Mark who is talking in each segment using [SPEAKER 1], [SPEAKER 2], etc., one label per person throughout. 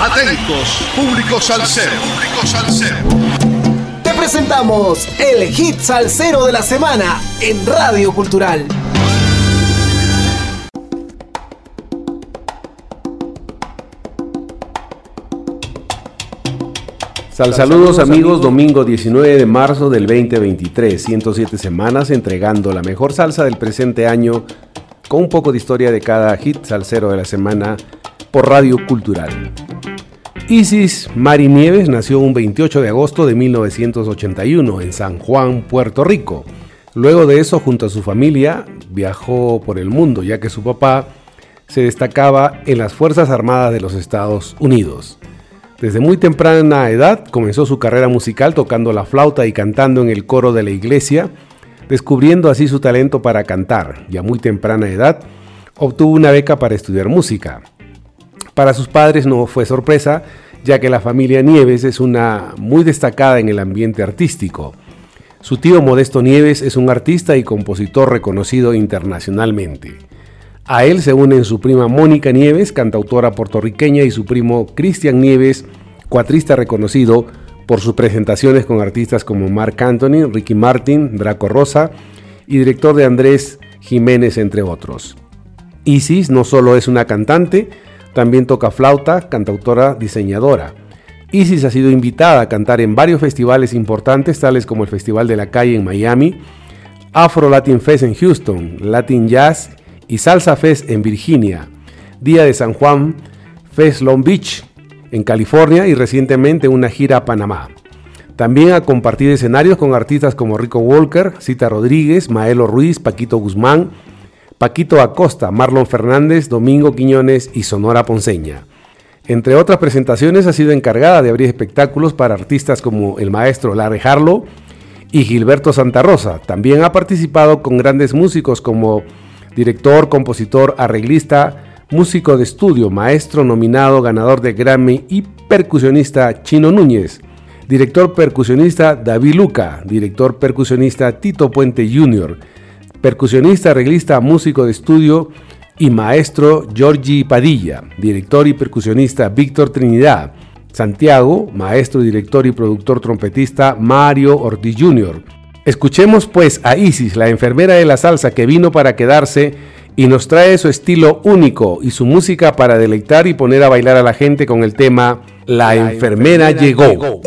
[SPEAKER 1] Atentos, público salsero. Público salsero.
[SPEAKER 2] Te presentamos el hit salsero de la semana en Radio Cultural.
[SPEAKER 3] Sal saludos amigos, domingo 19 de marzo del 2023, 107 semanas entregando la mejor salsa del presente año con un poco de historia de cada hit salsero de la semana por Radio Cultural. Isis Mari Nieves nació un 28 de agosto de 1981 en San Juan, Puerto Rico. Luego de eso, junto a su familia, viajó por el mundo, ya que su papá se destacaba en las Fuerzas Armadas de los Estados Unidos. Desde muy temprana edad comenzó su carrera musical tocando la flauta y cantando en el coro de la iglesia, descubriendo así su talento para cantar y a muy temprana edad obtuvo una beca para estudiar música. Para sus padres no fue sorpresa, ya que la familia Nieves es una muy destacada en el ambiente artístico. Su tío Modesto Nieves es un artista y compositor reconocido internacionalmente. A él se unen su prima Mónica Nieves, cantautora puertorriqueña, y su primo Cristian Nieves, cuatrista reconocido por sus presentaciones con artistas como Mark Anthony, Ricky Martin, Draco Rosa y director de Andrés Jiménez, entre otros. Isis no solo es una cantante, también toca flauta, cantautora, diseñadora. Isis ha sido invitada a cantar en varios festivales importantes, tales como el Festival de la Calle en Miami, Afro Latin Fest en Houston, Latin Jazz y Salsa Fest en Virginia, Día de San Juan, Fest Long Beach en California y recientemente una gira a Panamá. También ha compartido escenarios con artistas como Rico Walker, Cita Rodríguez, Maelo Ruiz, Paquito Guzmán, Paquito Acosta, Marlon Fernández, Domingo Quiñones y Sonora Ponceña. Entre otras presentaciones ha sido encargada de abrir espectáculos para artistas como el maestro Larry Harlow y Gilberto Santa Rosa. También ha participado con grandes músicos como director, compositor, arreglista, músico de estudio, maestro nominado, ganador de Grammy y percusionista Chino Núñez, director percusionista David Luca, director percusionista Tito Puente Jr., percusionista, arreglista, músico de estudio y maestro Giorgi Padilla, director y percusionista Víctor Trinidad, Santiago, maestro, director y productor trompetista Mario Ortiz Jr., Escuchemos pues a Isis, la enfermera de la salsa que vino para quedarse y nos trae su estilo único y su música para deleitar y poner a bailar a la gente con el tema La, enfermera, llegó.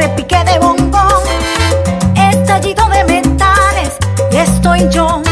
[SPEAKER 4] Alegría de salsa y mucho sabor.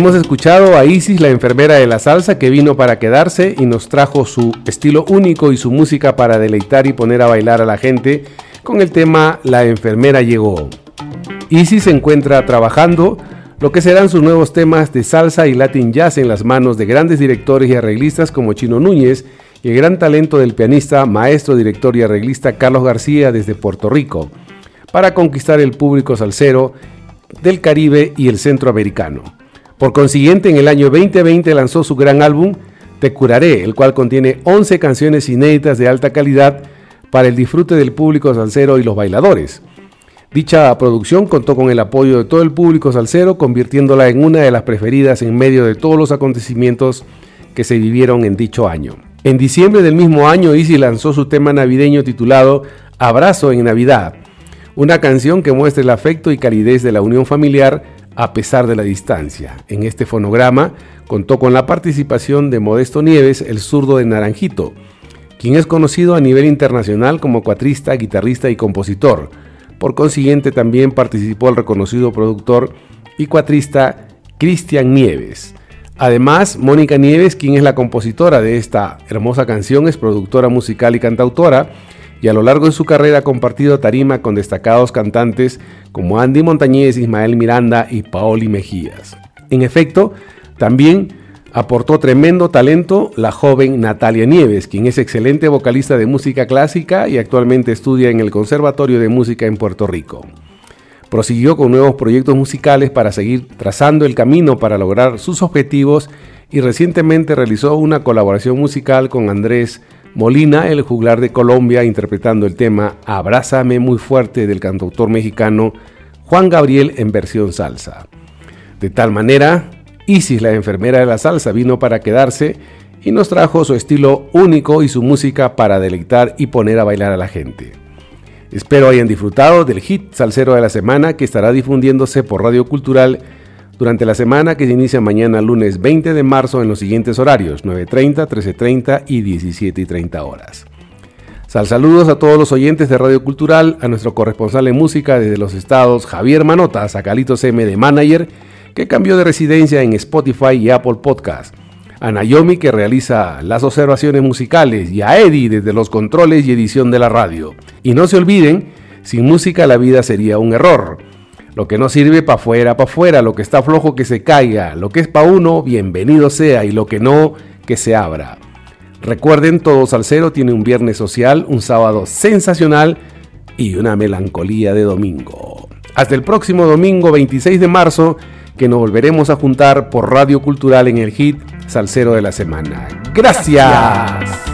[SPEAKER 3] Hemos escuchado a Isis, la enfermera de la salsa, que vino para quedarse y nos trajo su estilo único y su música para deleitar y poner a bailar a la gente con el tema La enfermera llegó. Isis se encuentra trabajando lo que serán sus nuevos temas de salsa y latin jazz en las manos de grandes directores y arreglistas como Chino Núñez y el gran talento del pianista, maestro, director y arreglista Carlos García desde Puerto Rico, para conquistar el público salsero del Caribe y el centroamericano. Por consiguiente, en el año 2020 lanzó su gran álbum Te Curaré, el cual contiene 11 canciones inéditas de alta calidad para el disfrute del público salsero y los bailadores. Dicha producción contó con el apoyo de todo el público salsero, convirtiéndola en una de las preferidas en medio de todos los acontecimientos que se vivieron en dicho año. En diciembre del mismo año, Easy lanzó su tema navideño titulado Abrazo en Navidad, una canción que muestra el afecto y calidez de la unión familiar a pesar de la distancia. En este fonograma contó con la participación de Modesto Nieves, el zurdo de Naranjito, quien es conocido a nivel internacional como cuatrista, guitarrista y compositor. Por consiguiente también participó el reconocido productor y cuatrista Cristian Nieves. Además, Mónica Nieves, quien es la compositora de esta hermosa canción, es productora musical y cantautora, y a lo largo de su carrera ha compartido tarima con destacados cantantes como Andy Montañez, Ismael Miranda y Paoli Mejías. En efecto, también aportó tremendo talento la joven Natalia Nieves, quien es excelente vocalista de música clásica y actualmente estudia en el Conservatorio de Música en Puerto Rico. Prosiguió con nuevos proyectos musicales para seguir trazando el camino para lograr sus objetivos y recientemente realizó una colaboración musical con Andrés Molina, el juglar de Colombia, interpretando el tema Abrázame muy fuerte del cantautor mexicano Juan Gabriel en versión salsa. De tal manera, Isis, la enfermera de la salsa, vino para quedarse y nos trajo su estilo único y su música para deleitar y poner a bailar a la gente. Espero hayan disfrutado del hit salsero de la semana que estará difundiéndose por Radio Cultural durante la semana que se inicia mañana lunes 20 de marzo en los siguientes horarios 9.30, 13.30 y 17.30 horas. Sal saludos a todos los oyentes de Radio Cultural, a nuestro corresponsal en música desde los estados Javier Manotas, a Calitos M de Manager, que cambió de residencia en Spotify y Apple Podcast, a Naomi que realiza las observaciones musicales y a Eddie desde los controles y edición de la radio. Y no se olviden, sin música la vida sería un error. Lo que no sirve para afuera, para afuera, lo que está flojo que se caiga, lo que es para uno, bienvenido sea, y lo que no, que se abra. Recuerden, todo salsero tiene un viernes social, un sábado sensacional y una melancolía de domingo. Hasta el próximo domingo 26 de marzo, que nos volveremos a juntar por Radio Cultural en el hit Salsero de la Semana. Gracias.